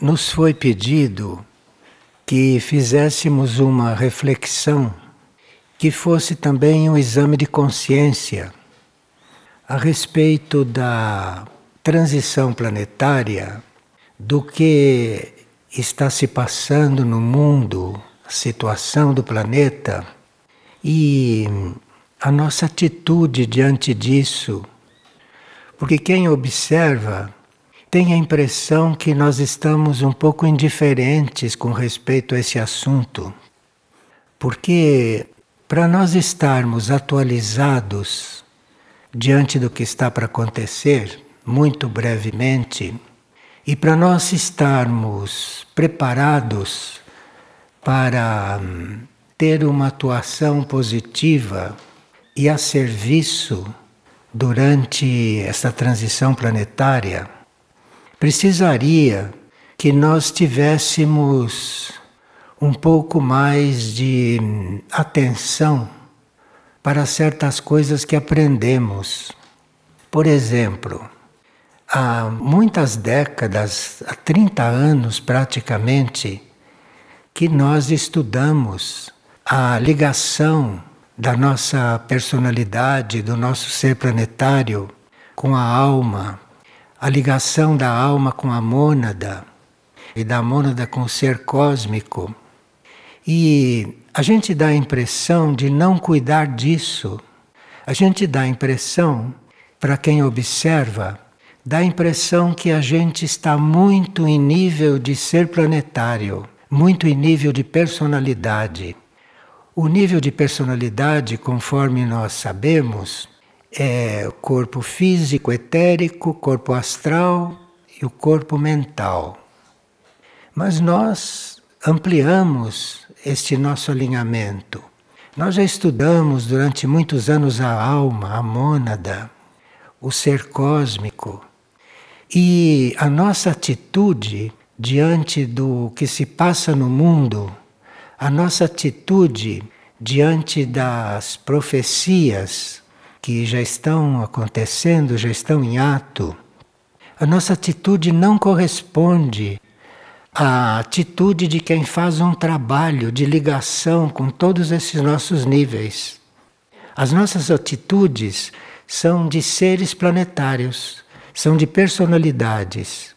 nos foi pedido que fizéssemos uma reflexão que fosse também um exame de consciência a respeito da transição planetária, do que está se passando no mundo, a situação do planeta e a nossa atitude diante disso. Porque quem observa tem a impressão que nós estamos um pouco indiferentes com respeito a esse assunto. Porque para nós estarmos atualizados diante do que está para acontecer, muito brevemente, e para nós estarmos preparados para hum, ter uma atuação positiva e a serviço durante essa transição planetária, precisaria que nós tivéssemos um pouco mais de atenção para certas coisas que aprendemos. Por exemplo, há muitas décadas, há 30 anos praticamente, que nós estudamos a ligação da nossa personalidade, do nosso ser planetário com a alma a ligação da alma com a mônada e da mônada com o ser cósmico. E a gente dá a impressão de não cuidar disso. A gente dá a impressão, para quem observa, dá a impressão que a gente está muito em nível de ser planetário, muito em nível de personalidade. O nível de personalidade, conforme nós sabemos, é o corpo físico, etérico, corpo astral e o corpo mental. Mas nós ampliamos este nosso alinhamento. Nós já estudamos durante muitos anos a alma, a mônada, o ser cósmico. E a nossa atitude diante do que se passa no mundo, a nossa atitude diante das profecias que já estão acontecendo, já estão em ato, a nossa atitude não corresponde à atitude de quem faz um trabalho de ligação com todos esses nossos níveis. As nossas atitudes são de seres planetários, são de personalidades.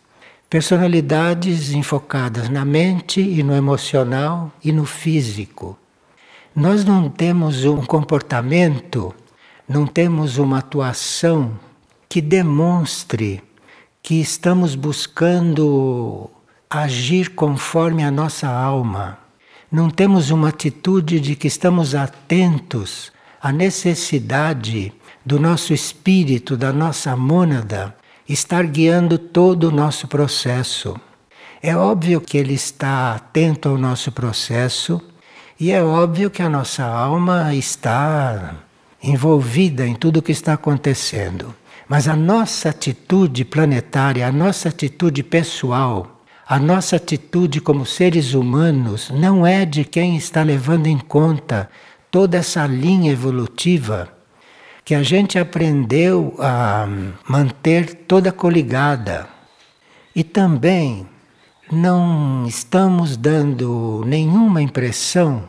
Personalidades enfocadas na mente e no emocional e no físico. Nós não temos um comportamento não temos uma atuação que demonstre que estamos buscando agir conforme a nossa alma. Não temos uma atitude de que estamos atentos à necessidade do nosso espírito, da nossa mônada, estar guiando todo o nosso processo. É óbvio que ele está atento ao nosso processo e é óbvio que a nossa alma está envolvida em tudo o que está acontecendo. Mas a nossa atitude planetária, a nossa atitude pessoal, a nossa atitude como seres humanos não é de quem está levando em conta toda essa linha evolutiva que a gente aprendeu a manter toda coligada. E também não estamos dando nenhuma impressão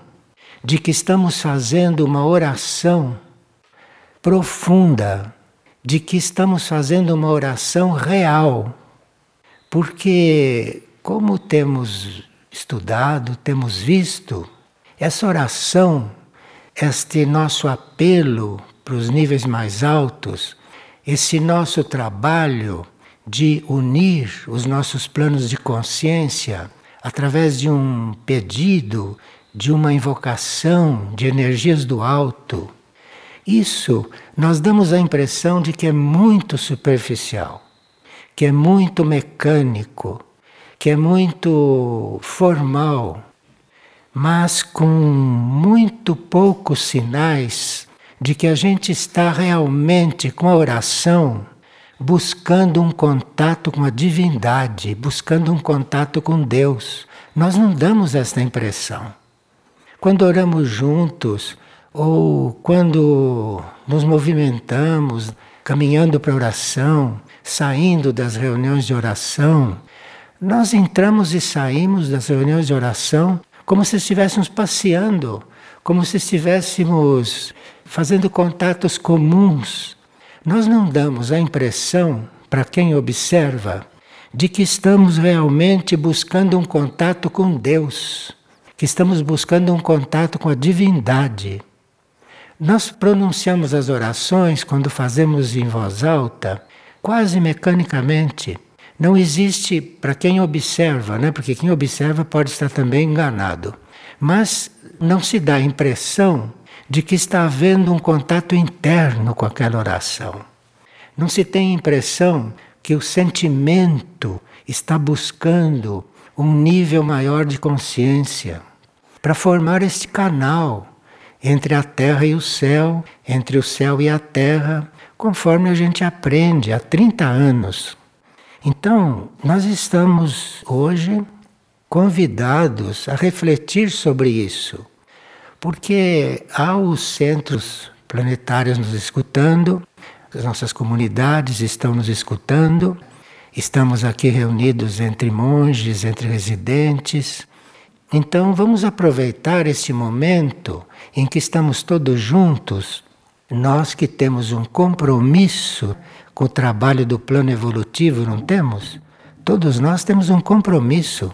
de que estamos fazendo uma oração profunda de que estamos fazendo uma oração real. Porque, como temos estudado, temos visto, essa oração, este nosso apelo para os níveis mais altos, esse nosso trabalho de unir os nossos planos de consciência através de um pedido, de uma invocação de energias do alto, isso nós damos a impressão de que é muito superficial, que é muito mecânico, que é muito formal, mas com muito poucos sinais de que a gente está realmente com a oração buscando um contato com a divindade, buscando um contato com Deus. Nós não damos esta impressão. Quando oramos juntos, ou quando nos movimentamos, caminhando para a oração, saindo das reuniões de oração, Nós entramos e saímos das reuniões de oração como se estivéssemos passeando, como se estivéssemos fazendo contatos comuns. Nós não damos a impressão, para quem observa, de que estamos realmente buscando um contato com Deus, que estamos buscando um contato com a divindade. Nós pronunciamos as orações quando fazemos em voz alta, quase mecanicamente. Não existe para quem observa, né? porque quem observa pode estar também enganado. Mas não se dá a impressão de que está havendo um contato interno com aquela oração. Não se tem a impressão que o sentimento está buscando um nível maior de consciência para formar este canal entre a terra e o céu, entre o céu e a terra, conforme a gente aprende há 30 anos. Então, nós estamos hoje convidados a refletir sobre isso, porque há os centros planetários nos escutando, as nossas comunidades estão nos escutando. Estamos aqui reunidos entre monges, entre residentes. Então vamos aproveitar esse momento em que estamos todos juntos, nós que temos um compromisso com o trabalho do plano evolutivo, não temos? Todos nós temos um compromisso.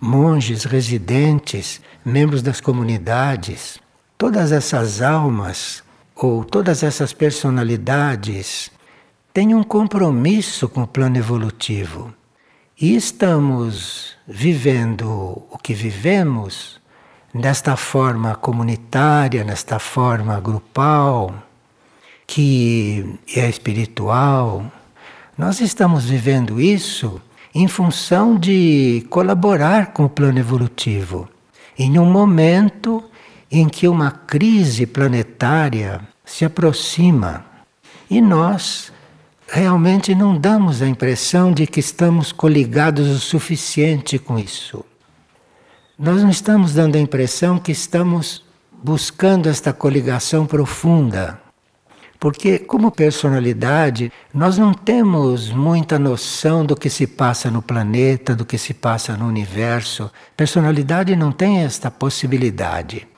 Monges, residentes, membros das comunidades, todas essas almas ou todas essas personalidades têm um compromisso com o plano evolutivo. E estamos vivendo o que vivemos nesta forma comunitária, nesta forma grupal, que é espiritual. Nós estamos vivendo isso em função de colaborar com o plano evolutivo, em um momento em que uma crise planetária se aproxima e nós realmente não damos a impressão de que estamos coligados o suficiente com isso. Nós não estamos dando a impressão que estamos buscando esta coligação profunda. Porque, como personalidade, nós não temos muita noção do que se passa no planeta, do que se passa no universo. Personalidade não tem esta possibilidade.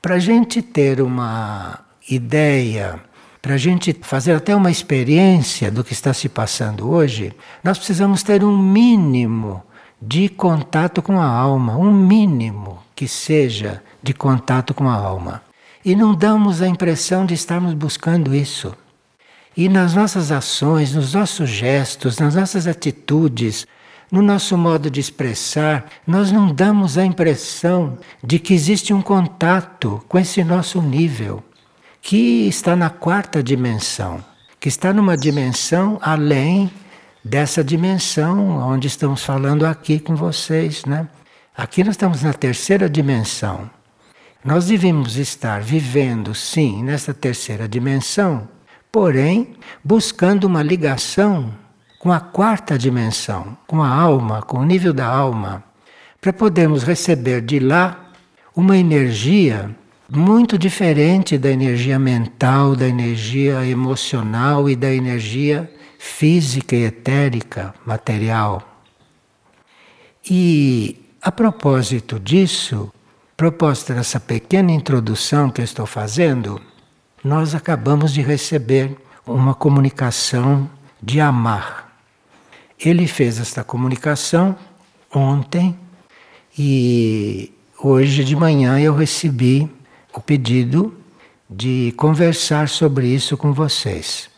Para a gente ter uma ideia, para a gente fazer até uma experiência do que está se passando hoje, nós precisamos ter um mínimo de contato com a alma, um mínimo que seja de contato com a alma. E não damos a impressão de estarmos buscando isso. E nas nossas ações, nos nossos gestos, nas nossas atitudes, no nosso modo de expressar, nós não damos a impressão de que existe um contato com esse nosso nível, que está na quarta dimensão, que está numa dimensão além dessa dimensão onde estamos falando aqui com vocês, né? Aqui nós estamos na terceira dimensão. Nós devemos estar vivendo, sim, nessa terceira dimensão, porém buscando uma ligação com a quarta dimensão, com a alma, com o nível da alma, para podermos receber de lá uma energia muito diferente da energia mental, da energia emocional e da energia física e etérica, material. E a propósito disso, proposta dessa pequena introdução que eu estou fazendo, nós acabamos de receber uma comunicação de amar. Ele fez esta comunicação ontem e hoje de manhã eu recebi o pedido de conversar sobre isso com vocês.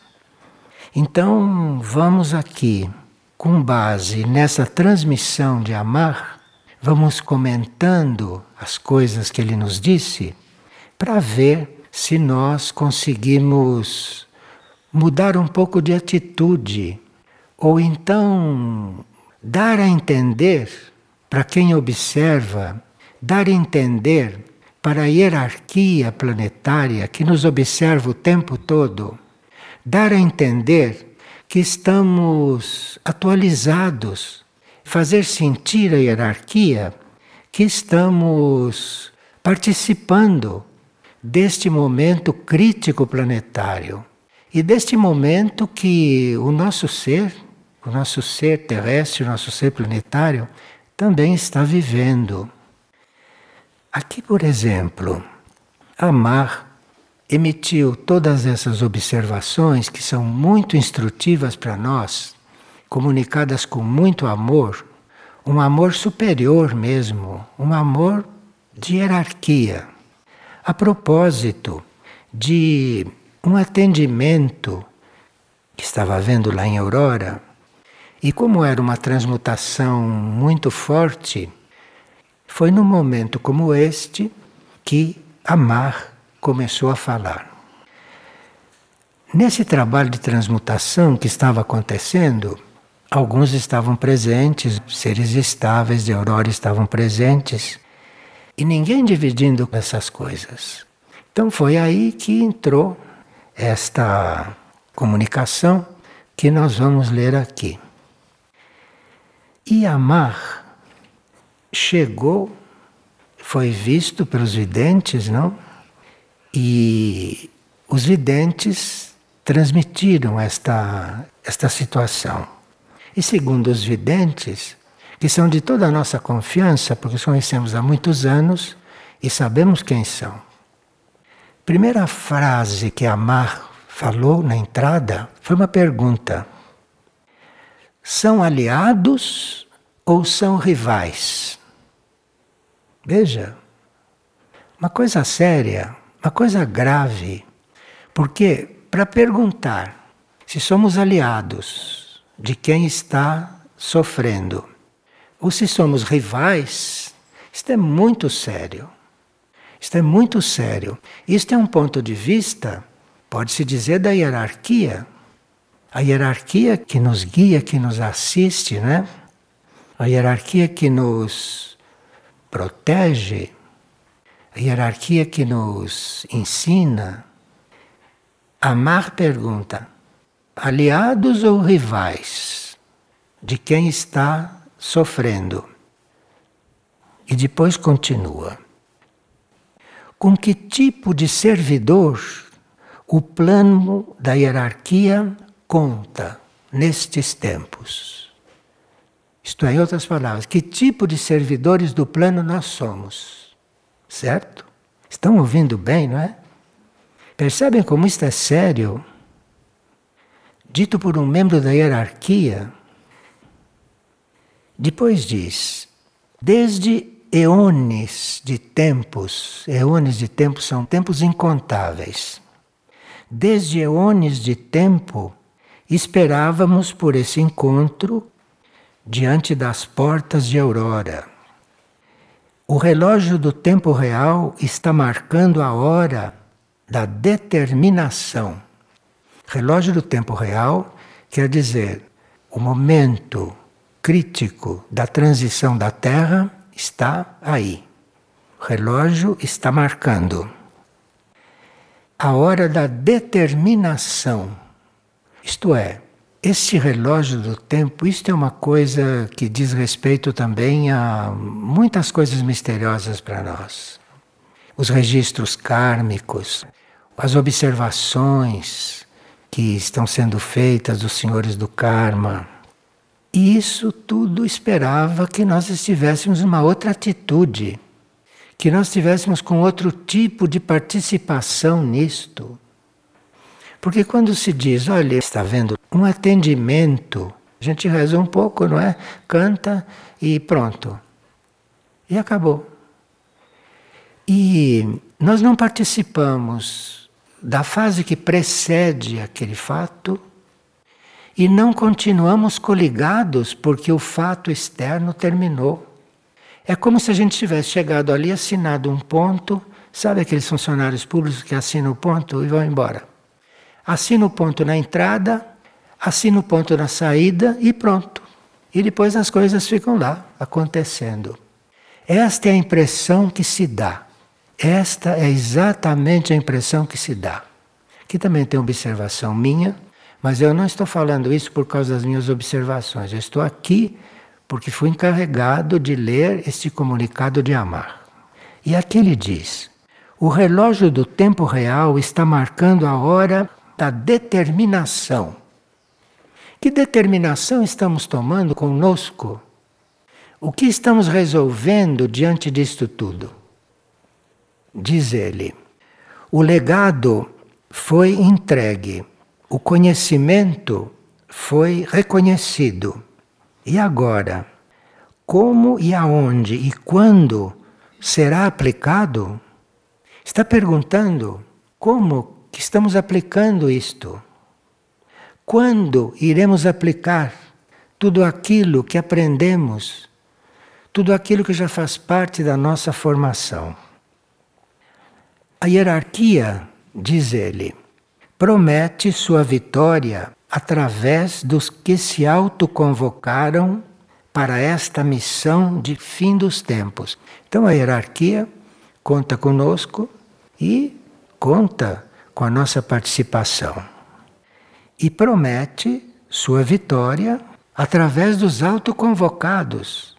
Então, vamos aqui, com base nessa transmissão de amar, vamos comentando as coisas que ele nos disse para ver se nós conseguimos mudar um pouco de atitude ou então dar a entender para quem observa, dar a entender para a hierarquia planetária que nos observa o tempo todo, dar a entender que estamos atualizados, fazer sentir a hierarquia que estamos participando deste momento crítico planetário e deste momento que o nosso ser o nosso ser terrestre, o nosso ser planetário, também está vivendo. Aqui, por exemplo, Amar emitiu todas essas observações que são muito instrutivas para nós, comunicadas com muito amor, um amor superior mesmo, um amor de hierarquia. A propósito de um atendimento que estava havendo lá em Aurora, e como era uma transmutação muito forte, foi num momento como este que Amar começou a falar. Nesse trabalho de transmutação que estava acontecendo, alguns estavam presentes, seres estáveis de Aurora estavam presentes, e ninguém dividindo essas coisas. Então foi aí que entrou esta comunicação que nós vamos ler aqui. E Amar chegou foi visto pelos videntes, não? E os videntes transmitiram esta, esta situação. E segundo os videntes, que são de toda a nossa confiança, porque os conhecemos há muitos anos e sabemos quem são. Primeira frase que Amar falou na entrada foi uma pergunta: são aliados ou são rivais? Veja, uma coisa séria, uma coisa grave. Porque para perguntar se somos aliados de quem está sofrendo ou se somos rivais, isto é muito sério. Isto é muito sério. Isto é um ponto de vista, pode-se dizer, da hierarquia. A hierarquia que nos guia, que nos assiste, né? A hierarquia que nos protege, a hierarquia que nos ensina. Amar pergunta: aliados ou rivais de quem está sofrendo? E depois continua: com que tipo de servidor o plano da hierarquia conta nestes tempos? Isto é, em outras palavras, que tipo de servidores do plano nós somos? Certo? Estão ouvindo bem, não é? Percebem como isto é sério? Dito por um membro da hierarquia. Depois diz: desde eones de tempos, eones de tempos são tempos incontáveis. Desde eones de tempo, esperávamos por esse encontro diante das portas de Aurora. O relógio do tempo real está marcando a hora da determinação. Relógio do tempo real quer dizer o momento crítico da transição da Terra está aí. O relógio está marcando a hora da determinação. Isto é, este relógio do tempo, isto é uma coisa que diz respeito também a muitas coisas misteriosas para nós. Os registros kármicos, as observações que estão sendo feitas dos senhores do karma. E isso tudo esperava que nós estivéssemos uma outra atitude, que nós estivéssemos com outro tipo de participação nisto. Porque quando se diz, olha, está vendo um atendimento, a gente reza um pouco, não é? Canta e pronto. E acabou. E nós não participamos da fase que precede aquele fato e não continuamos coligados porque o fato externo terminou. É como se a gente tivesse chegado ali, assinado um ponto, sabe aqueles funcionários públicos que assinam o ponto e vão embora assina o ponto na entrada, assina o ponto na saída e pronto. E depois as coisas ficam lá, acontecendo. Esta é a impressão que se dá. Esta é exatamente a impressão que se dá. Aqui também tem observação minha, mas eu não estou falando isso por causa das minhas observações. Eu estou aqui porque fui encarregado de ler este comunicado de Amar. E aqui ele diz: o relógio do tempo real está marcando a hora da determinação. Que determinação estamos tomando conosco? O que estamos resolvendo diante disto tudo? Diz ele: o legado foi entregue, o conhecimento foi reconhecido. E agora, como e aonde e quando será aplicado? Está perguntando como que estamos aplicando isto? Quando iremos aplicar tudo aquilo que aprendemos, tudo aquilo que já faz parte da nossa formação? A hierarquia, diz ele, promete sua vitória através dos que se autoconvocaram para esta missão de fim dos tempos. Então a hierarquia conta conosco e conta com a nossa participação. E promete sua vitória através dos autoconvocados.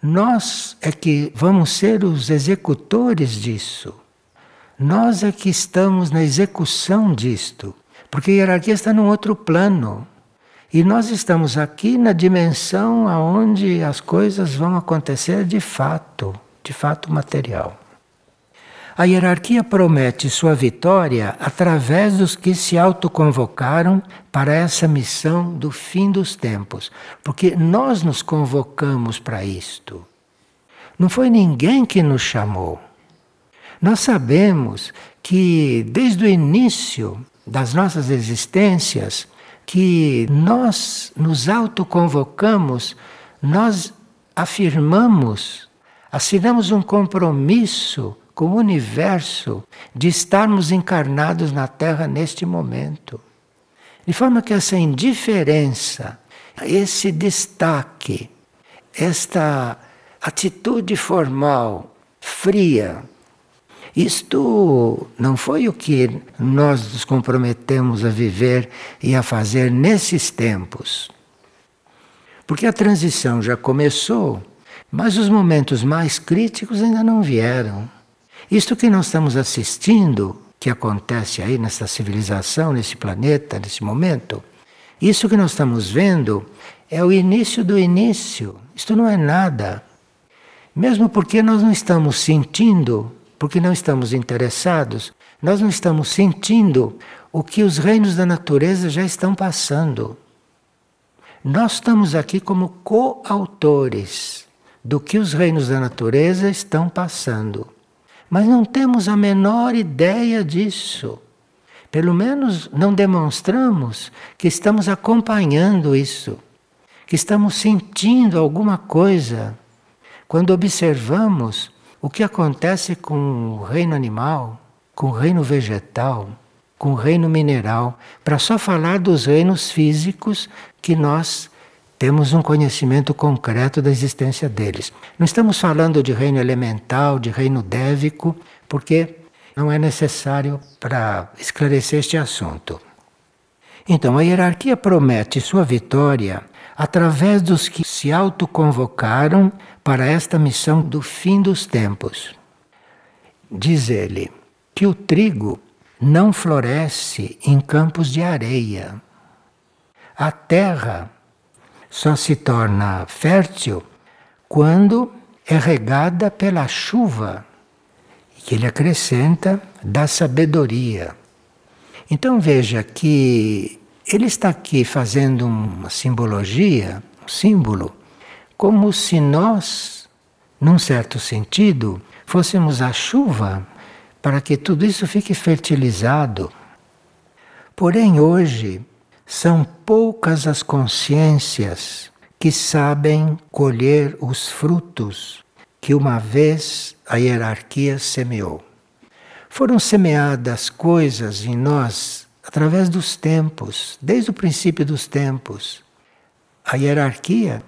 Nós é que vamos ser os executores disso. Nós é que estamos na execução disto. Porque a hierarquia está num outro plano. E nós estamos aqui na dimensão aonde as coisas vão acontecer de fato, de fato material. A hierarquia promete sua vitória através dos que se autoconvocaram para essa missão do fim dos tempos, porque nós nos convocamos para isto. Não foi ninguém que nos chamou. Nós sabemos que desde o início das nossas existências, que nós nos autoconvocamos, nós afirmamos, assinamos um compromisso com o universo de estarmos encarnados na Terra neste momento. De forma que essa indiferença, esse destaque, esta atitude formal, fria, isto não foi o que nós nos comprometemos a viver e a fazer nesses tempos. Porque a transição já começou, mas os momentos mais críticos ainda não vieram. Isto que nós estamos assistindo, que acontece aí nessa civilização, nesse planeta, nesse momento, isso que nós estamos vendo é o início do início. Isto não é nada. Mesmo porque nós não estamos sentindo porque não estamos interessados, nós não estamos sentindo o que os reinos da natureza já estão passando. Nós estamos aqui como coautores do que os reinos da natureza estão passando. Mas não temos a menor ideia disso. Pelo menos não demonstramos que estamos acompanhando isso, que estamos sentindo alguma coisa. Quando observamos o que acontece com o reino animal, com o reino vegetal, com o reino mineral, para só falar dos reinos físicos que nós temos um conhecimento concreto da existência deles. Não estamos falando de reino elemental, de reino dévico, porque não é necessário para esclarecer este assunto. Então, a hierarquia promete sua vitória através dos que se autoconvocaram para esta missão do fim dos tempos. Diz ele que o trigo não floresce em campos de areia. A terra só se torna fértil quando é regada pela chuva, que ele acrescenta da sabedoria. Então veja que ele está aqui fazendo uma simbologia, um símbolo como se nós, num certo sentido, fôssemos a chuva para que tudo isso fique fertilizado. Porém, hoje, são poucas as consciências que sabem colher os frutos que uma vez a hierarquia semeou. Foram semeadas coisas em nós através dos tempos, desde o princípio dos tempos. A hierarquia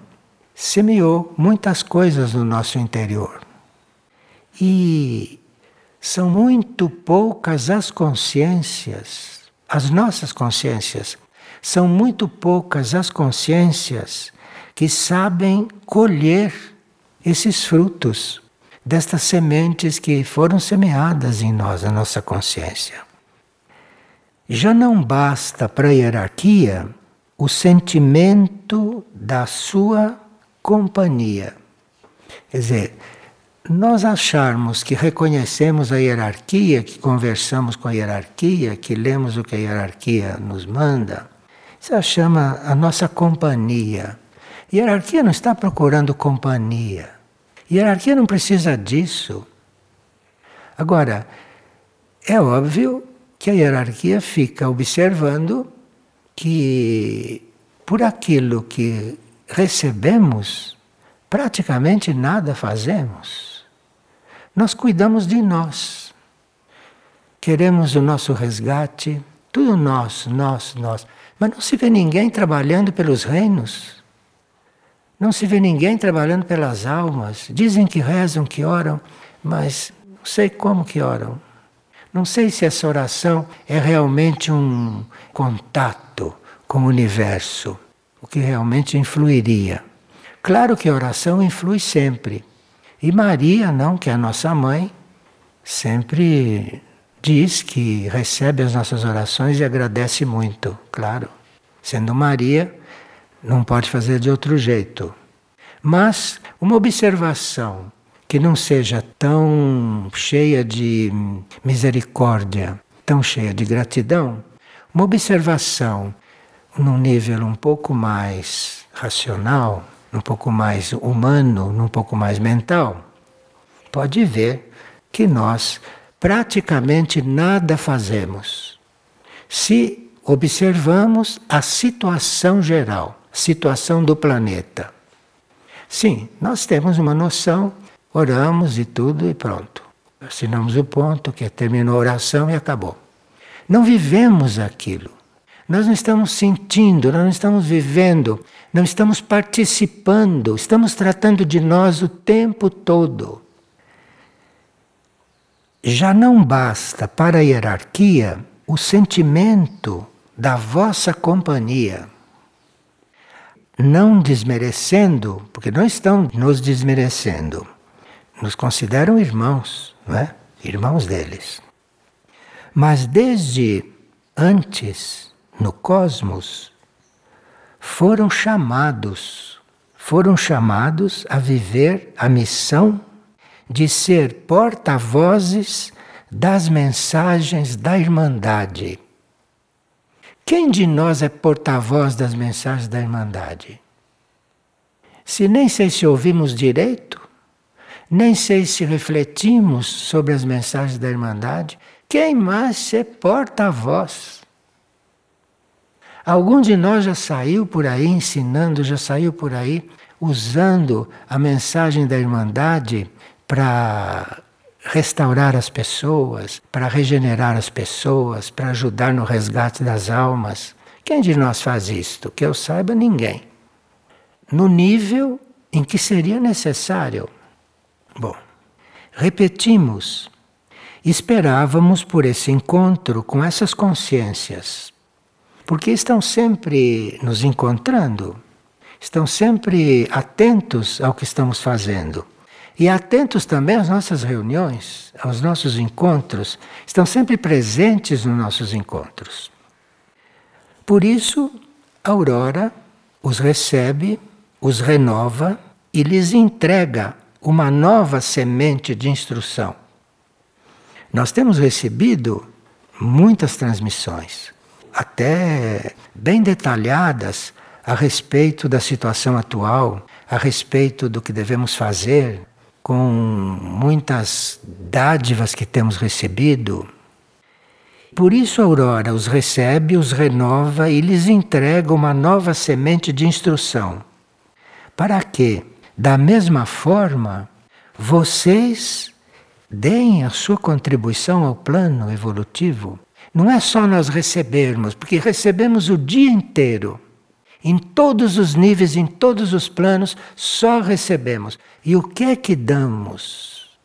semeou muitas coisas no nosso interior. E são muito poucas as consciências, as nossas consciências, são muito poucas as consciências que sabem colher esses frutos destas sementes que foram semeadas em nós, na nossa consciência. Já não basta para a hierarquia o sentimento da sua companhia. Quer dizer, nós acharmos que reconhecemos a hierarquia, que conversamos com a hierarquia, que lemos o que a hierarquia nos manda, isso chama a nossa companhia. Hierarquia não está procurando companhia. Hierarquia não precisa disso. Agora, é óbvio que a hierarquia fica observando que por aquilo que recebemos, praticamente nada fazemos. Nós cuidamos de nós. Queremos o nosso resgate, tudo nosso, nosso, nosso. Mas não se vê ninguém trabalhando pelos reinos. Não se vê ninguém trabalhando pelas almas. Dizem que rezam, que oram, mas não sei como que oram. Não sei se essa oração é realmente um contato com o universo, o que realmente influiria. Claro que a oração influi sempre. E Maria, não, que é a nossa mãe, sempre diz que recebe as nossas orações e agradece muito, claro. Sendo Maria, não pode fazer de outro jeito. Mas uma observação que não seja tão cheia de misericórdia, tão cheia de gratidão, uma observação num nível um pouco mais racional, um pouco mais humano, um pouco mais mental, pode ver que nós praticamente nada fazemos. Se observamos a situação geral, situação do planeta. Sim, nós temos uma noção, oramos e tudo e pronto. Assinamos o ponto, que terminou a oração e acabou. Não vivemos aquilo. Nós não estamos sentindo, nós não estamos vivendo, não estamos participando, estamos tratando de nós o tempo todo. Já não basta para a hierarquia o sentimento da vossa companhia. Não desmerecendo, porque não estão nos desmerecendo. Nos consideram irmãos, não é? Irmãos deles. Mas desde antes no cosmos foram chamados, foram chamados a viver a missão de ser porta-vozes das mensagens da Irmandade. Quem de nós é porta-voz das mensagens da Irmandade? Se nem sei se ouvimos direito, nem sei se refletimos sobre as mensagens da Irmandade, quem mais é porta-voz? Algum de nós já saiu por aí ensinando, já saiu por aí usando a mensagem da Irmandade para restaurar as pessoas, para regenerar as pessoas, para ajudar no resgate das almas. Quem de nós faz isto? Que eu saiba, ninguém. No nível em que seria necessário. Bom, repetimos. Esperávamos por esse encontro com essas consciências porque estão sempre nos encontrando, estão sempre atentos ao que estamos fazendo. E atentos também às nossas reuniões, aos nossos encontros, estão sempre presentes nos nossos encontros. Por isso, a Aurora os recebe, os renova e lhes entrega uma nova semente de instrução. Nós temos recebido muitas transmissões até bem detalhadas a respeito da situação atual, a respeito do que devemos fazer, com muitas dádivas que temos recebido. Por isso a Aurora os recebe, os renova e lhes entrega uma nova semente de instrução. Para que, da mesma forma, vocês deem a sua contribuição ao plano evolutivo não é só nós recebermos, porque recebemos o dia inteiro. Em todos os níveis, em todos os planos, só recebemos. E o que é que damos?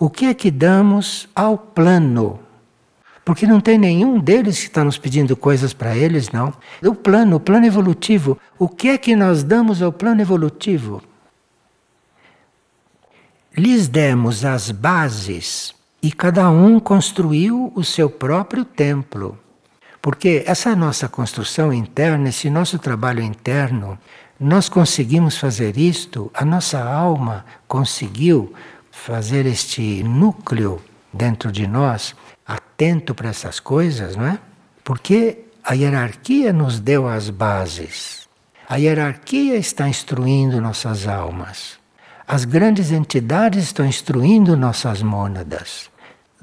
O que é que damos ao plano? Porque não tem nenhum deles que está nos pedindo coisas para eles, não. O plano, o plano evolutivo. O que é que nós damos ao plano evolutivo? Lhes demos as bases e cada um construiu o seu próprio templo. Porque essa nossa construção interna, esse nosso trabalho interno, nós conseguimos fazer isto, a nossa alma conseguiu fazer este núcleo dentro de nós, atento para essas coisas, não é? Porque a hierarquia nos deu as bases. A hierarquia está instruindo nossas almas. As grandes entidades estão instruindo nossas mônadas.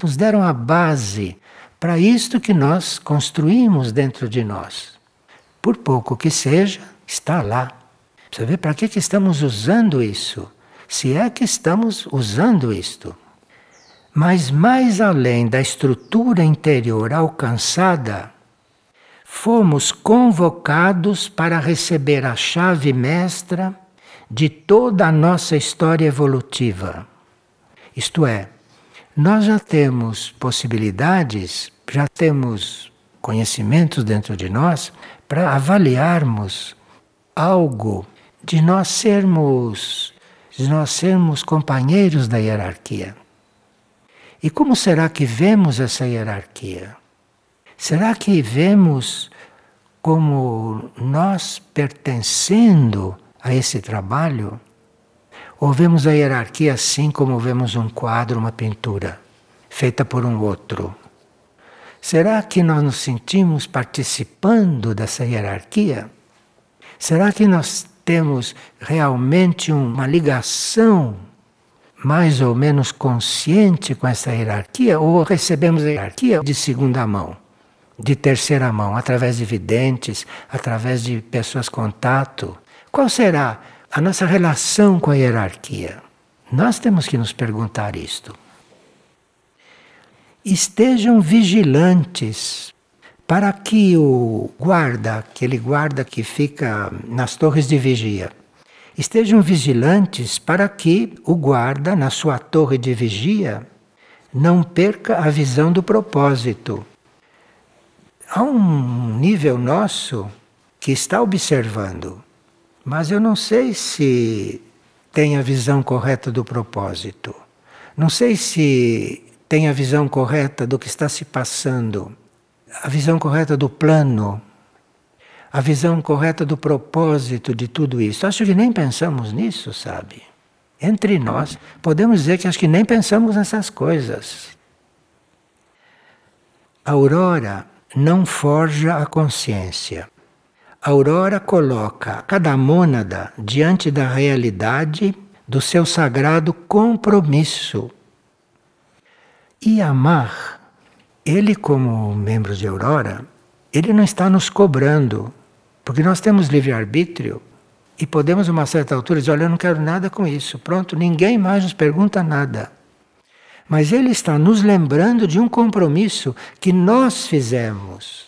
Nos deram a base para isto que nós construímos dentro de nós. Por pouco que seja, está lá. Você vê para que, que estamos usando isso? Se é que estamos usando isto. Mas mais além da estrutura interior alcançada, fomos convocados para receber a chave mestra de toda a nossa história evolutiva. Isto é, nós já temos possibilidades, já temos conhecimentos dentro de nós para avaliarmos algo de nós sermos de nós sermos companheiros da hierarquia. E como será que vemos essa hierarquia? Será que vemos como nós pertencendo a esse trabalho? Ou vemos a hierarquia assim como vemos um quadro, uma pintura, feita por um outro? Será que nós nos sentimos participando dessa hierarquia? Será que nós temos realmente uma ligação mais ou menos consciente com essa hierarquia ou recebemos a hierarquia de segunda mão, de terceira mão, através de videntes, através de pessoas contato? Qual será a nossa relação com a hierarquia. Nós temos que nos perguntar isto. Estejam vigilantes para que o guarda, aquele guarda que fica nas torres de vigia, estejam vigilantes para que o guarda, na sua torre de vigia, não perca a visão do propósito. Há um nível nosso que está observando mas eu não sei se tem a visão correta do propósito. Não sei se tem a visão correta do que está se passando, a visão correta do plano, a visão correta do propósito de tudo isso. Acho que nem pensamos nisso, sabe? Entre nós, podemos dizer que acho que nem pensamos nessas coisas. A aurora não forja a consciência. A aurora coloca cada mônada diante da realidade do seu sagrado compromisso. E amar, ele como membro de aurora, ele não está nos cobrando, porque nós temos livre-arbítrio e podemos, a uma certa altura, dizer: Olha, eu não quero nada com isso. Pronto, ninguém mais nos pergunta nada. Mas ele está nos lembrando de um compromisso que nós fizemos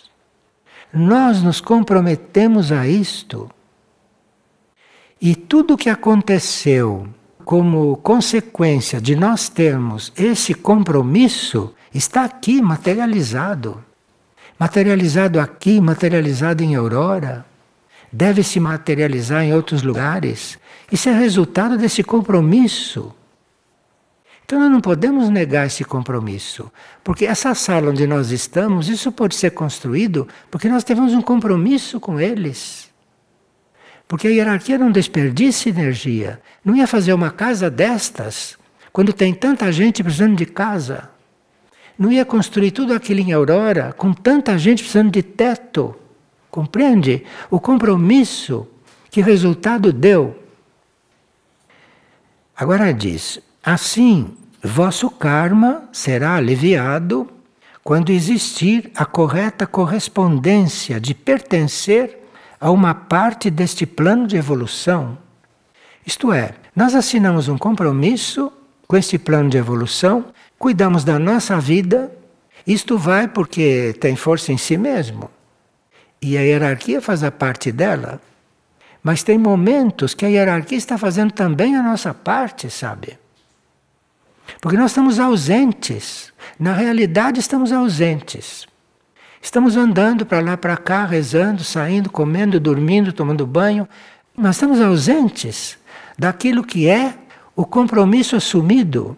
nós nos comprometemos a isto. E tudo o que aconteceu como consequência de nós termos esse compromisso está aqui materializado. Materializado aqui, materializado em Aurora, deve se materializar em outros lugares. Isso é resultado desse compromisso. Então nós não podemos negar esse compromisso, porque essa sala onde nós estamos, isso pode ser construído porque nós temos um compromisso com eles. Porque a hierarquia não desperdiça energia. Não ia fazer uma casa destas quando tem tanta gente precisando de casa. Não ia construir tudo aquilo em Aurora com tanta gente precisando de teto. Compreende? O compromisso que resultado deu. Agora diz: Assim, vosso karma será aliviado quando existir a correta correspondência de pertencer a uma parte deste plano de evolução. Isto é, nós assinamos um compromisso com este plano de evolução, cuidamos da nossa vida, isto vai porque tem força em si mesmo. E a hierarquia faz a parte dela. Mas tem momentos que a hierarquia está fazendo também a nossa parte, sabe? Porque nós estamos ausentes. Na realidade, estamos ausentes. Estamos andando para lá, para cá, rezando, saindo, comendo, dormindo, tomando banho. Nós estamos ausentes daquilo que é o compromisso assumido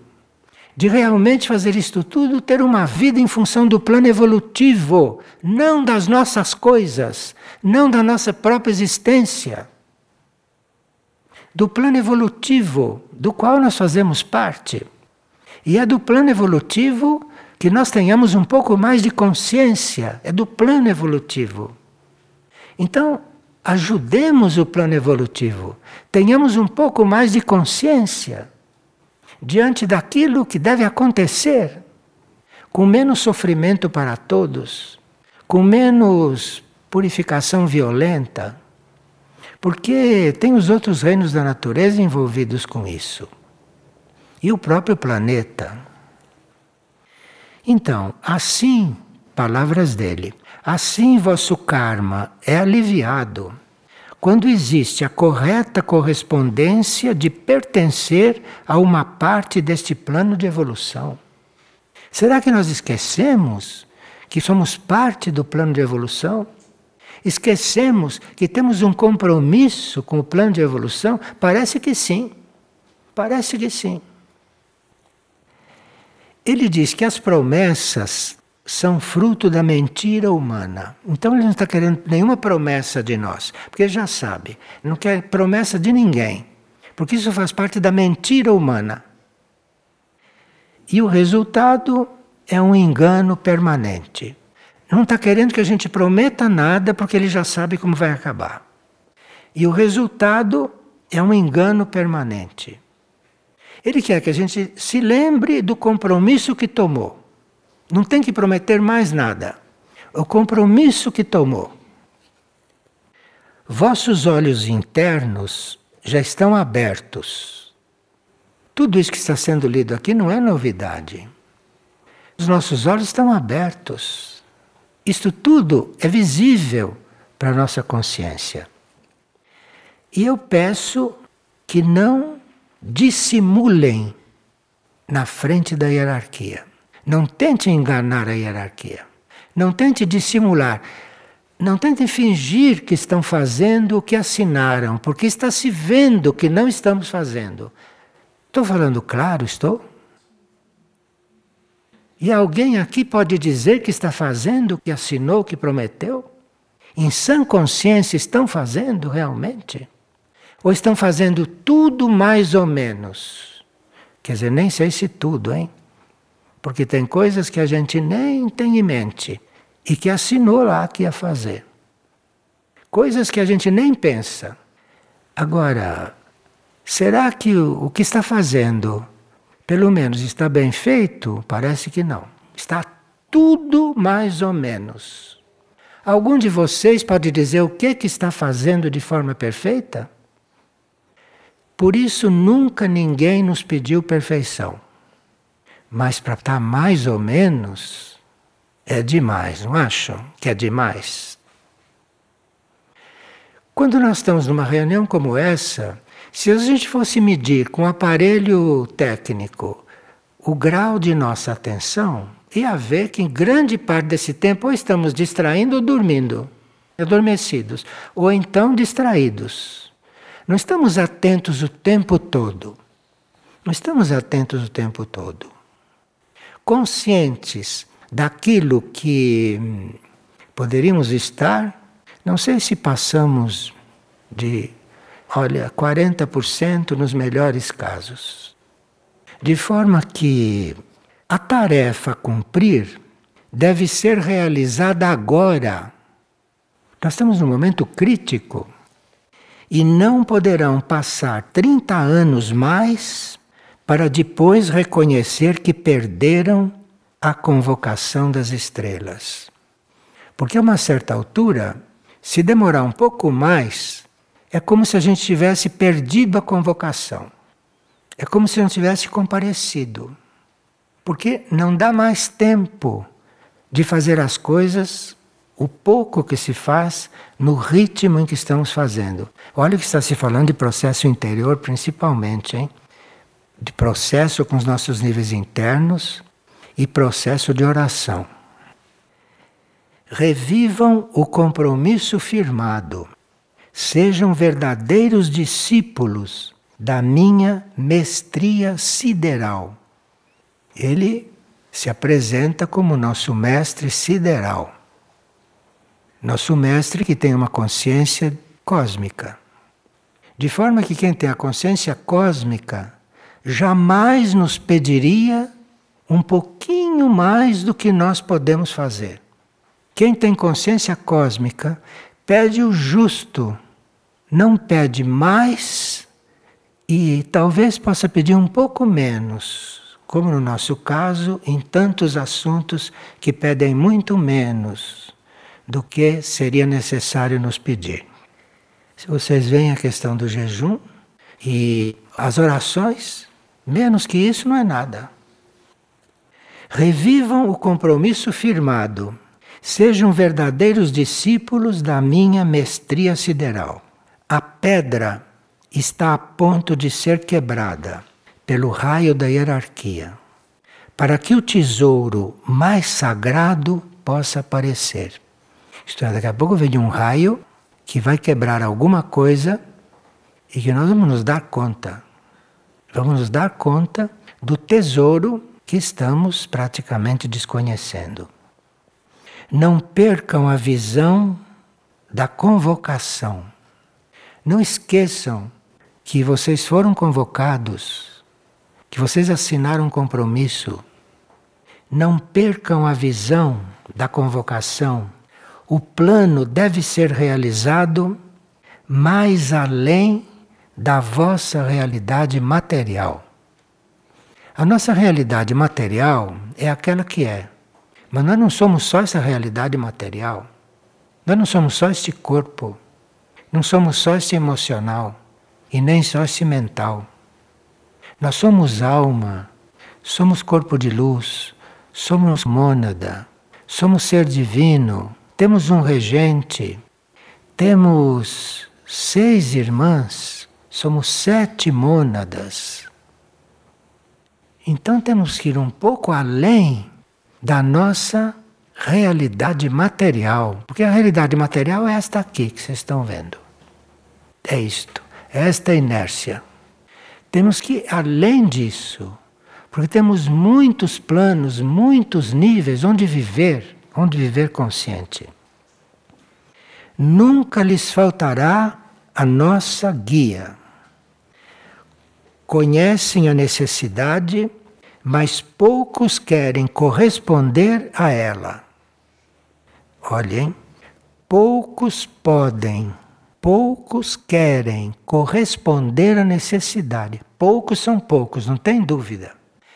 de realmente fazer isto tudo, ter uma vida em função do plano evolutivo, não das nossas coisas, não da nossa própria existência. Do plano evolutivo, do qual nós fazemos parte. E é do plano evolutivo que nós tenhamos um pouco mais de consciência, é do plano evolutivo. Então, ajudemos o plano evolutivo, tenhamos um pouco mais de consciência diante daquilo que deve acontecer, com menos sofrimento para todos, com menos purificação violenta, porque tem os outros reinos da natureza envolvidos com isso. E o próprio planeta. Então, assim, palavras dele, assim vosso karma é aliviado quando existe a correta correspondência de pertencer a uma parte deste plano de evolução. Será que nós esquecemos que somos parte do plano de evolução? Esquecemos que temos um compromisso com o plano de evolução? Parece que sim. Parece que sim. Ele diz que as promessas são fruto da mentira humana. Então ele não está querendo nenhuma promessa de nós, porque ele já sabe, não quer promessa de ninguém, porque isso faz parte da mentira humana. E o resultado é um engano permanente. Não está querendo que a gente prometa nada, porque ele já sabe como vai acabar. E o resultado é um engano permanente. Ele quer que a gente se lembre do compromisso que tomou. Não tem que prometer mais nada. O compromisso que tomou. Vossos olhos internos já estão abertos. Tudo isso que está sendo lido aqui não é novidade. Os nossos olhos estão abertos. Isto tudo é visível para a nossa consciência. E eu peço que não dissimulem na frente da hierarquia. Não tente enganar a hierarquia. Não tente dissimular. Não tente fingir que estão fazendo o que assinaram, porque está se vendo que não estamos fazendo. Estou falando claro, estou? E alguém aqui pode dizer que está fazendo o que assinou, o que prometeu? Em sã consciência estão fazendo realmente? Ou estão fazendo tudo mais ou menos? Quer dizer, nem sei se tudo, hein? Porque tem coisas que a gente nem tem em mente e que assinou lá que ia fazer. Coisas que a gente nem pensa. Agora, será que o, que está fazendo, pelo menos, está bem feito? Parece que não. Está tudo mais ou menos. Algum de vocês pode dizer o que, que está fazendo de forma perfeita? Por isso, nunca ninguém nos pediu perfeição. Mas para estar tá mais ou menos é demais, não acham que é demais? Quando nós estamos numa reunião como essa, se a gente fosse medir com um aparelho técnico o grau de nossa atenção, ia ver que em grande parte desse tempo ou estamos distraindo ou dormindo, adormecidos, ou então distraídos. Não estamos atentos o tempo todo. Não estamos atentos o tempo todo conscientes daquilo que hum, poderíamos estar, não sei se passamos de, olha, 40% nos melhores casos. De forma que a tarefa a cumprir deve ser realizada agora. Nós estamos num momento crítico e não poderão passar 30 anos mais para depois reconhecer que perderam a convocação das estrelas. Porque a uma certa altura, se demorar um pouco mais, é como se a gente tivesse perdido a convocação. É como se não tivesse comparecido. Porque não dá mais tempo de fazer as coisas o pouco que se faz no ritmo em que estamos fazendo. Olha que está se falando de processo interior principalmente, hein? de processo com os nossos níveis internos e processo de oração. Revivam o compromisso firmado. Sejam verdadeiros discípulos da minha mestria sideral. ele se apresenta como nosso mestre sideral. Nosso mestre que tem uma consciência cósmica. De forma que quem tem a consciência cósmica jamais nos pediria um pouquinho mais do que nós podemos fazer. Quem tem consciência cósmica pede o justo, não pede mais e talvez possa pedir um pouco menos, como no nosso caso, em tantos assuntos que pedem muito menos do que seria necessário nos pedir. Se vocês veem a questão do jejum e as orações, menos que isso não é nada. Revivam o compromisso firmado. Sejam verdadeiros discípulos da minha mestria sideral. A pedra está a ponto de ser quebrada pelo raio da hierarquia, para que o tesouro mais sagrado possa aparecer. Isto é, daqui a pouco vem um raio que vai quebrar alguma coisa e que nós vamos nos dar conta. Vamos nos dar conta do tesouro que estamos praticamente desconhecendo. Não percam a visão da convocação. Não esqueçam que vocês foram convocados, que vocês assinaram um compromisso. Não percam a visão da convocação. O plano deve ser realizado mais além da vossa realidade material. A nossa realidade material é aquela que é. Mas nós não somos só essa realidade material. Nós não somos só este corpo. Não somos só este emocional e nem só esse mental. Nós somos alma, somos corpo de luz, somos mônada, somos ser divino, temos um regente, temos seis irmãs, somos sete mônadas. Então temos que ir um pouco além da nossa realidade material, porque a realidade material é esta aqui que vocês estão vendo. É isto esta inércia. Temos que ir além disso, porque temos muitos planos, muitos níveis onde viver, onde viver consciente. Nunca lhes faltará a nossa guia. Conhecem a necessidade, mas poucos querem corresponder a ela. Olhem, poucos podem poucos querem corresponder à necessidade. Poucos são poucos, não tem dúvida.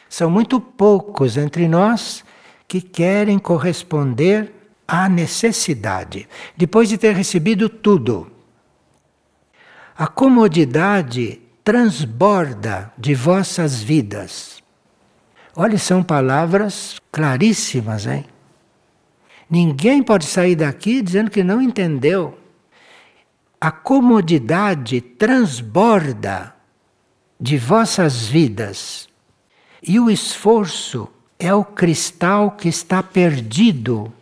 São muito poucos entre nós que querem corresponder à necessidade, depois de ter recebido tudo. A comodidade transborda de vossas vidas. Olha, são palavras claríssimas, hein? Ninguém pode sair daqui dizendo que não entendeu a comodidade transborda de vossas vidas e o esforço é o cristal que está perdido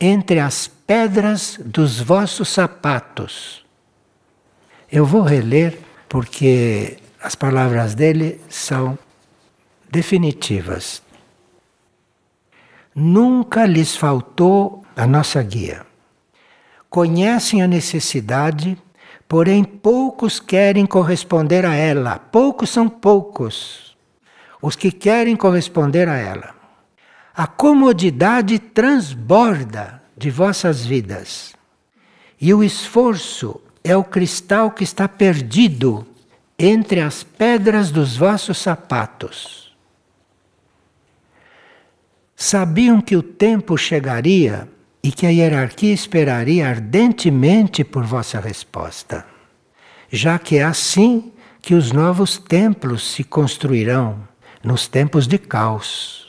entre as pedras dos vossos sapatos. Eu vou reler porque as palavras dele são definitivas. Nunca lhes faltou a nossa guia conhecem a necessidade, porém poucos querem corresponder a ela. Poucos são poucos os que querem corresponder a ela. A comodidade transborda de vossas vidas. E o esforço é o cristal que está perdido entre as pedras dos vossos sapatos. Sabiam que o tempo chegaria e que a hierarquia esperaria ardentemente por vossa resposta, já que é assim que os novos templos se construirão nos tempos de caos.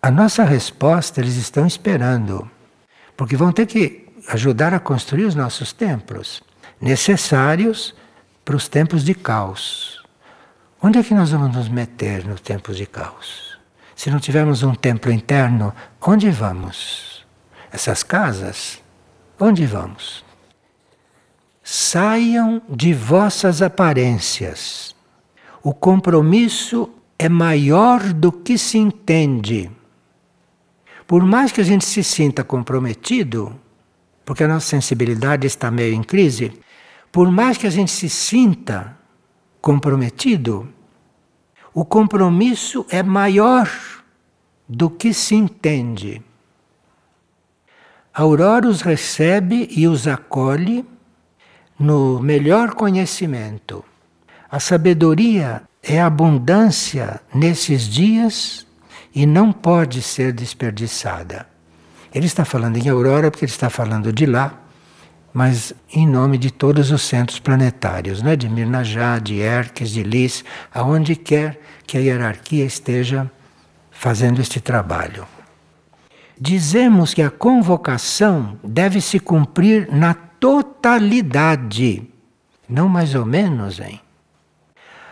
A nossa resposta eles estão esperando, porque vão ter que ajudar a construir os nossos templos, necessários para os tempos de caos. Onde é que nós vamos nos meter nos tempos de caos? Se não tivermos um templo interno, onde vamos? essas casas, onde vamos? Saiam de vossas aparências. O compromisso é maior do que se entende. Por mais que a gente se sinta comprometido, porque a nossa sensibilidade está meio em crise, por mais que a gente se sinta comprometido, o compromisso é maior do que se entende. Aurora os recebe e os acolhe no melhor conhecimento. A sabedoria é abundância nesses dias e não pode ser desperdiçada. Ele está falando em Aurora porque ele está falando de lá, mas em nome de todos os centros planetários, né? de Mirnajá, de Erques, de Lis, aonde quer que a hierarquia esteja fazendo este trabalho. Dizemos que a convocação deve se cumprir na totalidade, não mais ou menos, hein?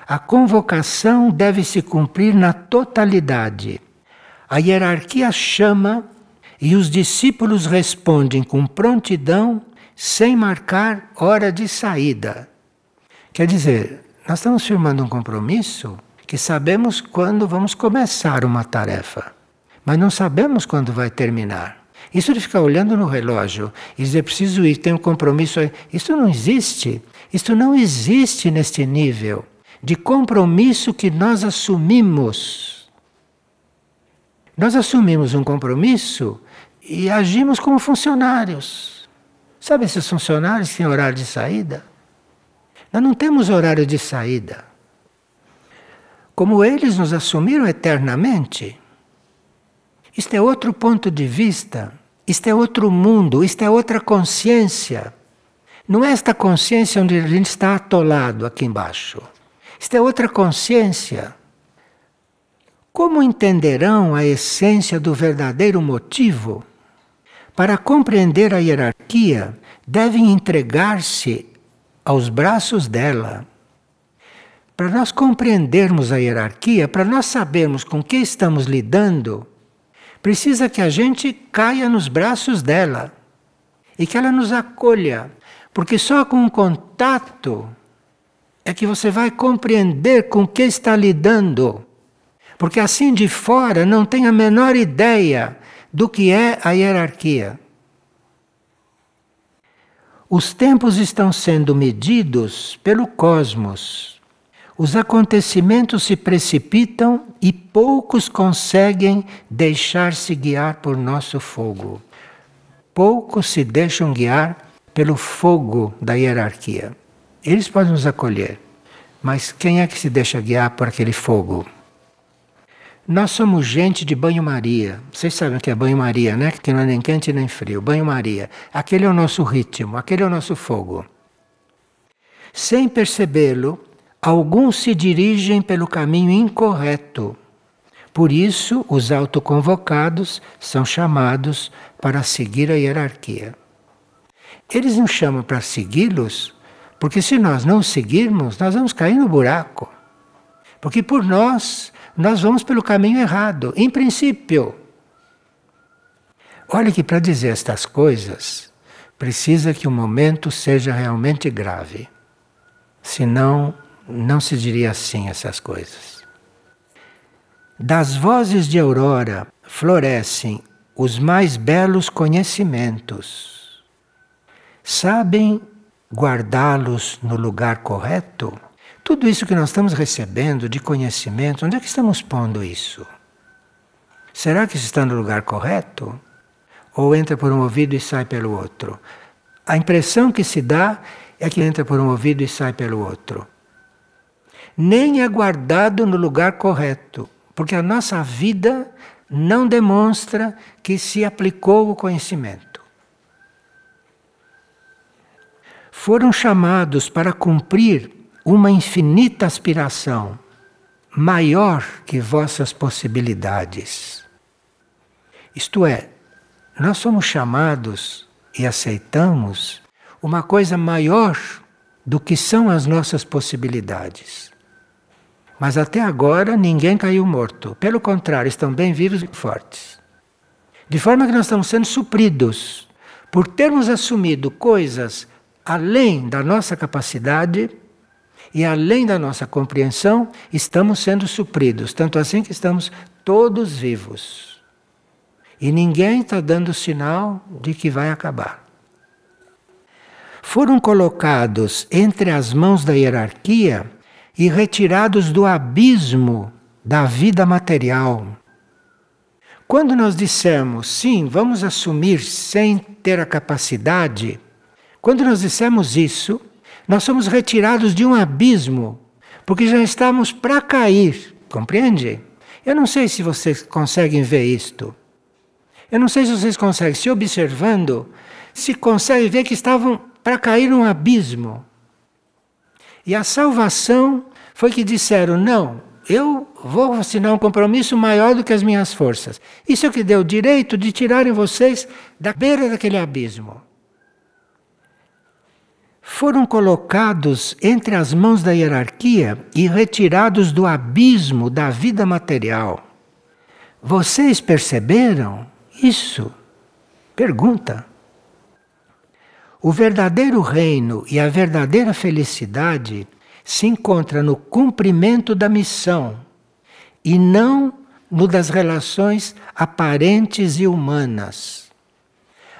A convocação deve se cumprir na totalidade. A hierarquia chama e os discípulos respondem com prontidão, sem marcar hora de saída. Quer dizer, nós estamos firmando um compromisso que sabemos quando vamos começar uma tarefa, mas não sabemos quando vai terminar. Isso de ficar olhando no relógio e dizer preciso ir, tenho um compromisso, isso não existe. Isso não existe neste nível de compromisso que nós assumimos. Nós assumimos um compromisso e agimos como funcionários. Sabe esses funcionários que têm horário de saída? Nós não temos horário de saída. Como eles nos assumiram eternamente, isto é outro ponto de vista, isto é outro mundo, isto é outra consciência. Não é esta consciência onde a gente está atolado aqui embaixo. Isto é outra consciência. Como entenderão a essência do verdadeiro motivo? Para compreender a hierarquia, devem entregar-se aos braços dela. Para nós compreendermos a hierarquia, para nós sabermos com que estamos lidando, precisa que a gente caia nos braços dela e que ela nos acolha, porque só com o contato é que você vai compreender com que está lidando. Porque assim de fora não tem a menor ideia do que é a hierarquia. Os tempos estão sendo medidos pelo cosmos. Os acontecimentos se precipitam e poucos conseguem deixar-se guiar por nosso fogo. Poucos se deixam guiar pelo fogo da hierarquia. Eles podem nos acolher, mas quem é que se deixa guiar por aquele fogo? Nós somos gente de banho-maria. Vocês sabem o que é banho-maria, né? Que não é nem quente nem frio. Banho-maria. Aquele é o nosso ritmo, aquele é o nosso fogo. Sem percebê-lo, alguns se dirigem pelo caminho incorreto. Por isso, os autoconvocados são chamados para seguir a hierarquia. Eles não chamam para segui-los porque se nós não seguirmos, nós vamos cair no buraco. Porque por nós, nós vamos pelo caminho errado, em princípio. Olha que para dizer estas coisas, precisa que o momento seja realmente grave. Senão, não se diria assim essas coisas. Das vozes de aurora florescem os mais belos conhecimentos. Sabem guardá-los no lugar correto? Tudo isso que nós estamos recebendo de conhecimento, onde é que estamos pondo isso? Será que isso está no lugar correto? Ou entra por um ouvido e sai pelo outro? A impressão que se dá é que entra por um ouvido e sai pelo outro. Nem é guardado no lugar correto, porque a nossa vida não demonstra que se aplicou o conhecimento. foram chamados para cumprir uma infinita aspiração, maior que vossas possibilidades. Isto é, nós somos chamados e aceitamos uma coisa maior do que são as nossas possibilidades. Mas até agora ninguém caiu morto. Pelo contrário, estão bem vivos e fortes. De forma que nós estamos sendo supridos por termos assumido coisas além da nossa capacidade E além da nossa compreensão, estamos sendo supridos, tanto assim que estamos todos vivos. E ninguém está dando sinal de que vai acabar. Foram colocados entre as mãos da hierarquia e retirados do abismo da vida material. Quando nós dissemos sim, vamos assumir sem ter a capacidade, quando nós dissemos isso, nós somos retirados de um abismo, porque já estamos para cair, compreende? Eu não sei se vocês conseguem ver isto. Eu não sei se vocês conseguem, se observando, se conseguem ver que estavam para cair num abismo. E a salvação foi que disseram: não, eu vou assinar um compromisso maior do que as minhas forças. Isso é o que deu o direito de tirarem vocês da beira daquele abismo foram colocados entre as mãos da hierarquia e retirados do abismo da vida material. Vocês perceberam isso? Pergunta. O verdadeiro reino e a verdadeira felicidade se encontra no cumprimento da missão e não no das relações aparentes e humanas.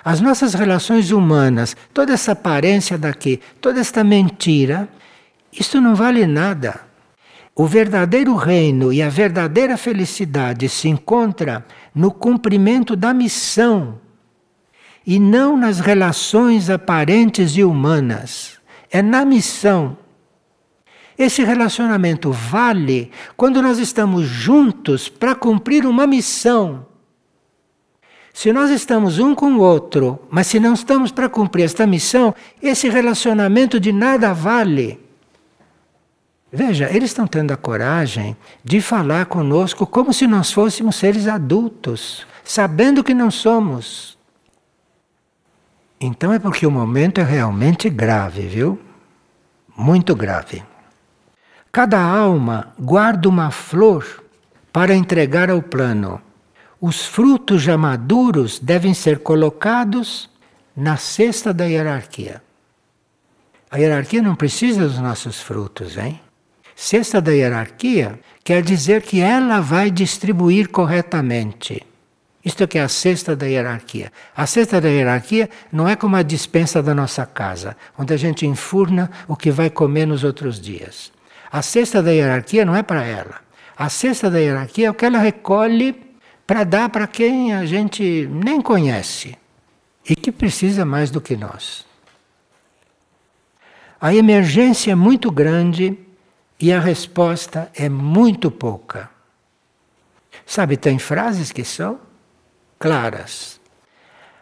As nossas relações humanas, toda essa aparência daqui, toda esta mentira, isso não vale nada. O verdadeiro reino e a verdadeira felicidade se encontra no cumprimento da missão e não nas relações aparentes e humanas. É na missão. Esse relacionamento vale quando nós estamos juntos para cumprir uma missão. Se nós estamos um com o outro, mas se não estamos para cumprir esta missão, esse relacionamento de nada vale. Veja, eles estão tendo a coragem de falar conosco como se nós fôssemos seres adultos, sabendo que não somos. Então é porque o momento é realmente grave, viu? Muito grave. Cada alma guarda uma flor para entregar ao plano os frutos já maduros devem ser colocados na cesta da hierarquia. A hierarquia não precisa dos nossos frutos, hein? Cesta da hierarquia quer dizer que ela vai distribuir corretamente. Isto que é a cesta da hierarquia. A cesta da hierarquia não é como a dispensa da nossa casa, onde a gente enfurna o que vai comer nos outros dias. A cesta da hierarquia não é para ela. A cesta da hierarquia é o que ela recolhe para dar para quem a gente nem conhece e que precisa mais do que nós. A emergência é muito grande e a resposta é muito pouca. Sabe, tem frases que são claras.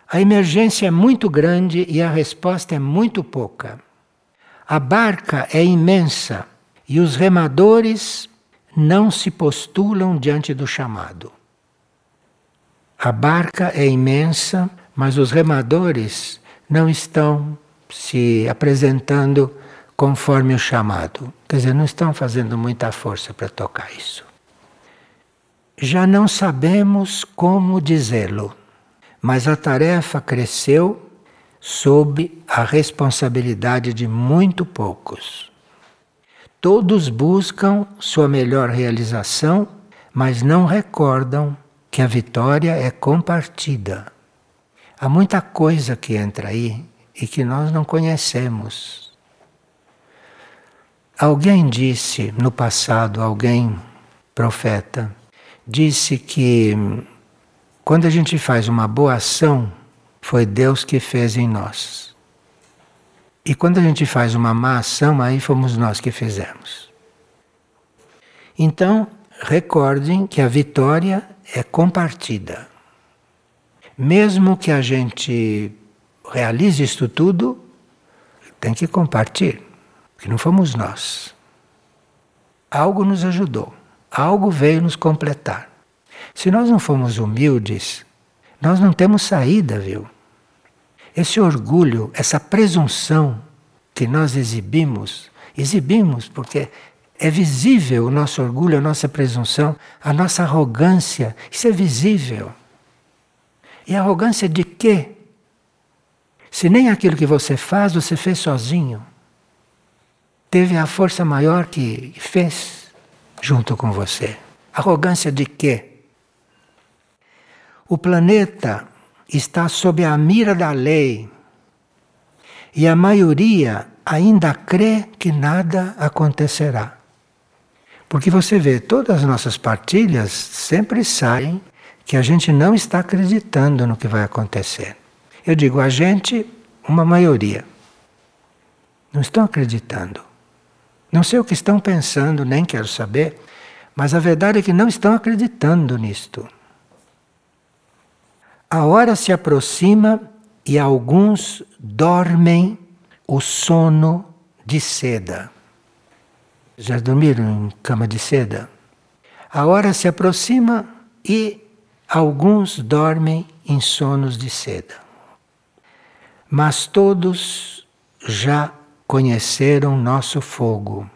A emergência é muito grande e a resposta é muito pouca. A barca é imensa e os remadores não se postulam diante do chamado. A barca é imensa, mas os remadores não estão se apresentando conforme o chamado. Quer dizer, não estão fazendo muita força para tocar isso. Já não sabemos como dizê-lo, mas a tarefa cresceu sob a responsabilidade de muito poucos. Todos buscam sua melhor realização, mas não recordam que a vitória é compartida. Há muita coisa que entra aí e que nós não conhecemos. Alguém disse no passado, alguém profeta, disse que quando a gente faz uma boa ação, foi Deus que fez em nós. E quando a gente faz uma má ação, aí fomos nós que fizemos. Então, recordem que a vitória é compartida. Mesmo que a gente realize isto tudo, tem que compartilhar, que não fomos nós. Algo nos ajudou, algo veio nos completar. Se nós não formos humildes, nós não temos saída, viu? Esse orgulho, essa presunção que nós exibimos, exibimos porque é visível o nosso orgulho, a nossa presunção, a nossa arrogância. Isso é visível. E arrogância de quê? Se nem aquilo que você faz você fez sozinho. teve a força maior que fez junto com você. Arrogância de quê? O planeta está sob a mira da lei e a maioria ainda crê que nada acontecerá. Porque você vê, todas as nossas partilhas sempre saem que a gente não está acreditando no que vai acontecer. Eu digo a gente, uma maioria. Não estão acreditando. Não sei o que estão pensando, nem quero saber, mas a verdade é que não estão acreditando nisto. A hora se aproxima e alguns dormem o sono de seda. Já dormiram em cama de seda? A hora se aproxima e alguns dormem em sonos de seda. Mas todos já conheceram nosso fogo.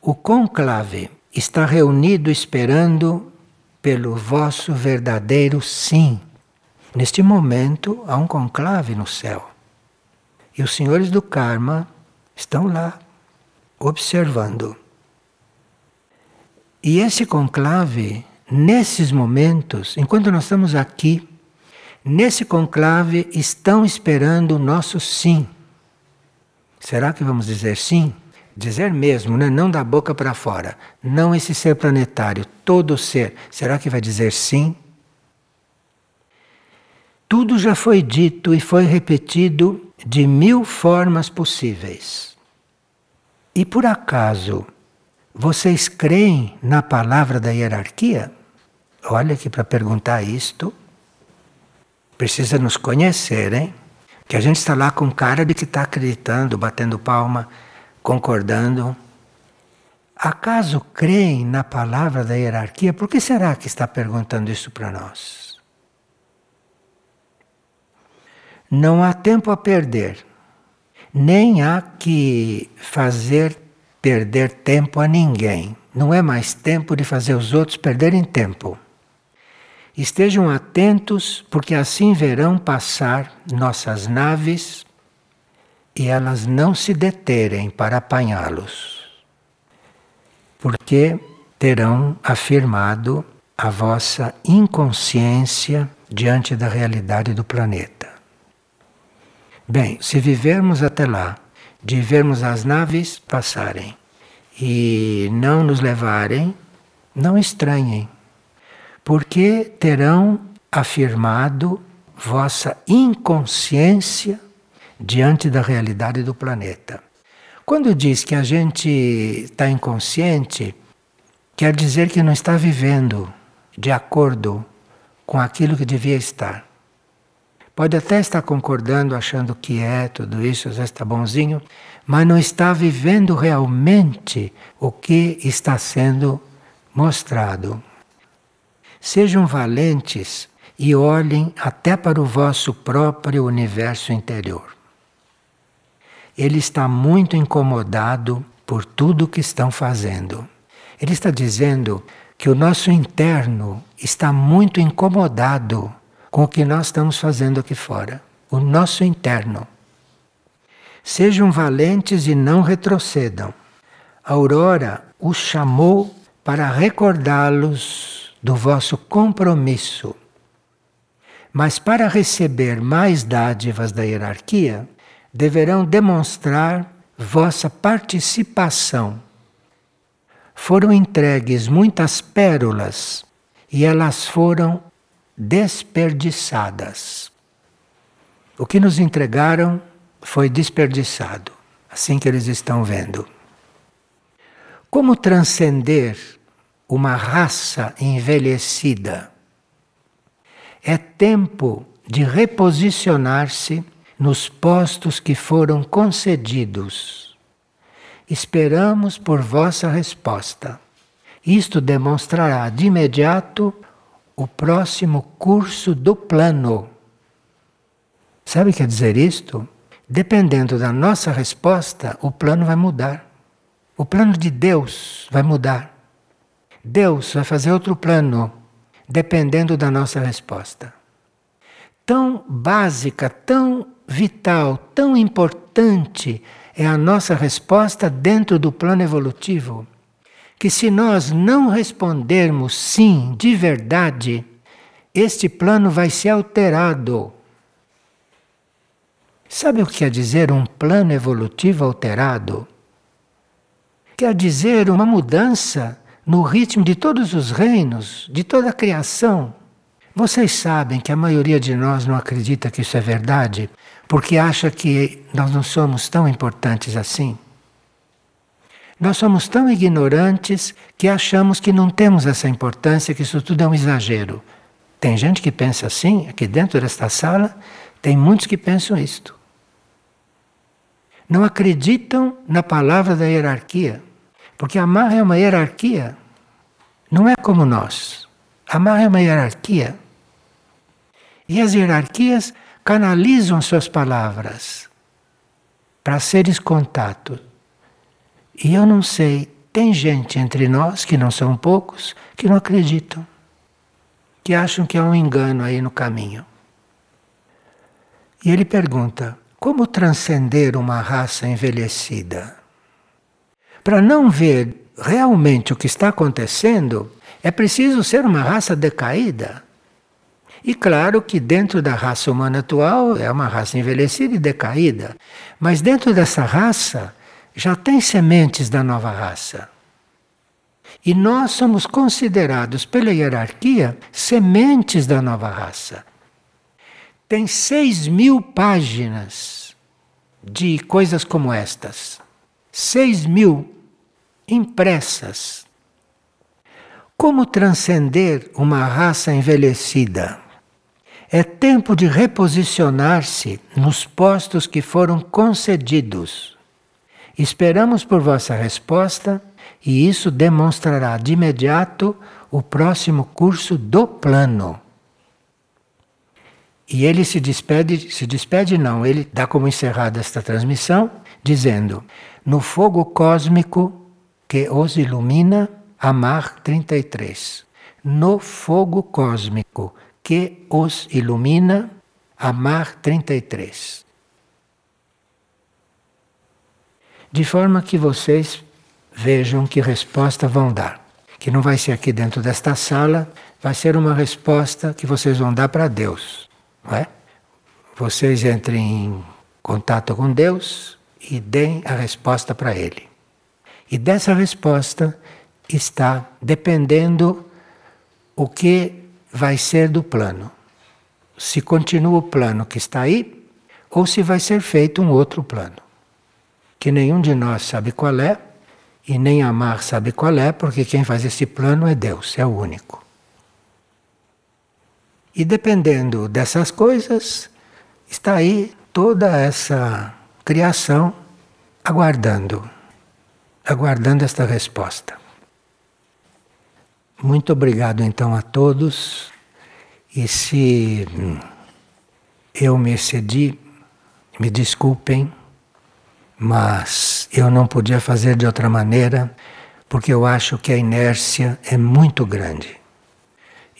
O conclave está reunido esperando pelo vosso verdadeiro sim. Neste momento há um conclave no céu. E os senhores do karma estão lá, observando. E esse conclave, nesses momentos, enquanto nós estamos aqui, nesse conclave estão esperando o nosso sim. Será que vamos dizer sim? Dizer mesmo, né? não da boca para fora. Não esse ser planetário, todo ser. Será que vai dizer sim? Tudo já foi dito e foi repetido de mil formas possíveis. E por acaso, vocês creem na palavra da hierarquia? Olha que para perguntar isto, precisa nos conhecer, hein? Que a gente está lá com cara de que está acreditando, batendo palma concordando. Acaso creem na palavra da hierarquia? Por que será que está perguntando isso para nós? Não há tempo a perder, nem há que fazer perder tempo a ninguém. Não é mais tempo de fazer os outros perderem tempo. Estejam atentos, porque assim verão passar nossas naves e elas não se deterem para apanhá-los, porque terão afirmado a vossa inconsciência diante da realidade do planeta. Bem, se vivermos até lá, de vermos as naves passarem e não nos levarem, não estranhem, porque terão afirmado vossa inconsciência diante da realidade do planeta. Quando diz que a gente está inconsciente, quer dizer que não está vivendo de acordo com aquilo que devia estar. Pode até estar concordando, achando que é tudo isso, vezes está bonzinho, mas não está vivendo realmente o que está sendo mostrado. Sejam valentes e olhem até para o vosso próprio universo interior ele está muito incomodado por tudo que estão fazendo. Ele está dizendo que o nosso interno está muito incomodado com o que nós estamos fazendo aqui fora. O nosso interno. Sejam valentes e não retrocedam. A Aurora os chamou para recordá-los do vosso compromisso. Mas para receber mais dádivas da hierarquia, deverão demonstrar vossa participação. Foram entregues muitas pérolas e elas foram desperdiçadas. O que nos entregaram foi desperdiçado, assim que eles estão vendo. Como transcender uma raça envelhecida? É tempo de reposicionar-se nos postos que foram concedidos. Esperamos por vossa resposta. Isto demonstrará de imediato o próximo curso do plano. Sabe o que quer dizer isto? Dependendo da nossa resposta, o plano vai mudar. O plano de Deus vai mudar. Deus vai fazer outro plano, dependendo da nossa resposta. Tão básica, tão vital, tão importante é a nossa resposta dentro do plano evolutivo. Que se nós não respondermos sim de verdade, este plano vai ser alterado. Sabe o que quer dizer um plano evolutivo alterado? Quer dizer uma mudança no ritmo de todos os reinos, de toda a criação. Vocês sabem que a maioria de nós não acredita que isso é verdade, porque acha que nós não somos tão importantes assim. Nós somos tão ignorantes que achamos que não temos essa importância, que isso tudo é um exagero. Tem gente que pensa assim, aqui dentro desta sala, tem muitos que pensam isto. Não acreditam na palavra da hierarquia, porque a Marra é uma hierarquia, não é como nós. A Marra é uma hierarquia. E as hierarquias canalizam suas palavras para seres contato. E eu não sei, tem gente entre nós, que não são poucos, que não acreditam, que acham que há um engano aí no caminho. E ele pergunta: como transcender uma raça envelhecida? Para não ver realmente o que está acontecendo, é preciso ser uma raça decaída. E claro que dentro da raça humana atual é uma raça envelhecida e decaída, mas dentro dessa raça já tem sementes da nova raça. E nós somos considerados pela hierarquia sementes da nova raça. Tem seis mil páginas de coisas como estas. Seis mil impressas. Como transcender uma raça envelhecida? É tempo de reposicionar-se nos postos que foram concedidos. Esperamos por vossa resposta e isso demonstrará de imediato o próximo curso do plano. E ele se despede, se despede não, ele dá como encerrada esta transmissão, dizendo: No fogo cósmico que os ilumina, amar 33. No fogo cósmico que os ilumina, amar 33. De forma que vocês vejam que resposta vão dar. Que não vai ser aqui dentro desta sala, vai ser uma resposta que vocês vão dar para Deus. Não é? Vocês entrem em contato com Deus e deem a resposta para Ele. E dessa resposta está dependendo o que vai ser do plano. Se continua o plano que está aí, ou se vai ser feito um outro plano. Que nenhum de nós sabe qual é, e nem Amar sabe qual é, porque quem faz esse plano é Deus, é o único. E dependendo dessas coisas, está aí toda essa criação aguardando, aguardando esta resposta. Muito obrigado então a todos. E se eu me excedi, me desculpem, mas eu não podia fazer de outra maneira, porque eu acho que a inércia é muito grande.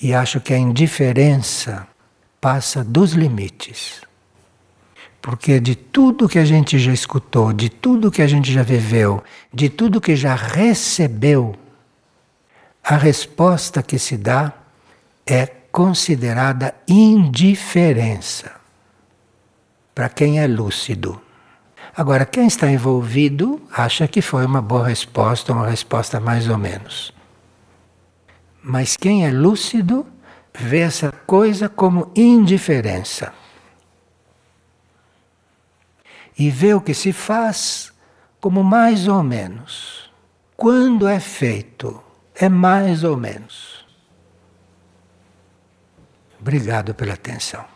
E acho que a indiferença passa dos limites. Porque de tudo que a gente já escutou, de tudo que a gente já viveu, de tudo que já recebeu, a resposta que se dá é considerada indiferença para quem é lúcido. Agora, quem está envolvido acha que foi uma boa resposta, uma resposta mais ou menos. Mas quem é lúcido vê essa coisa como indiferença. E vê o que se faz como mais ou menos. Quando é feito é mais ou menos. Obrigado pela atenção.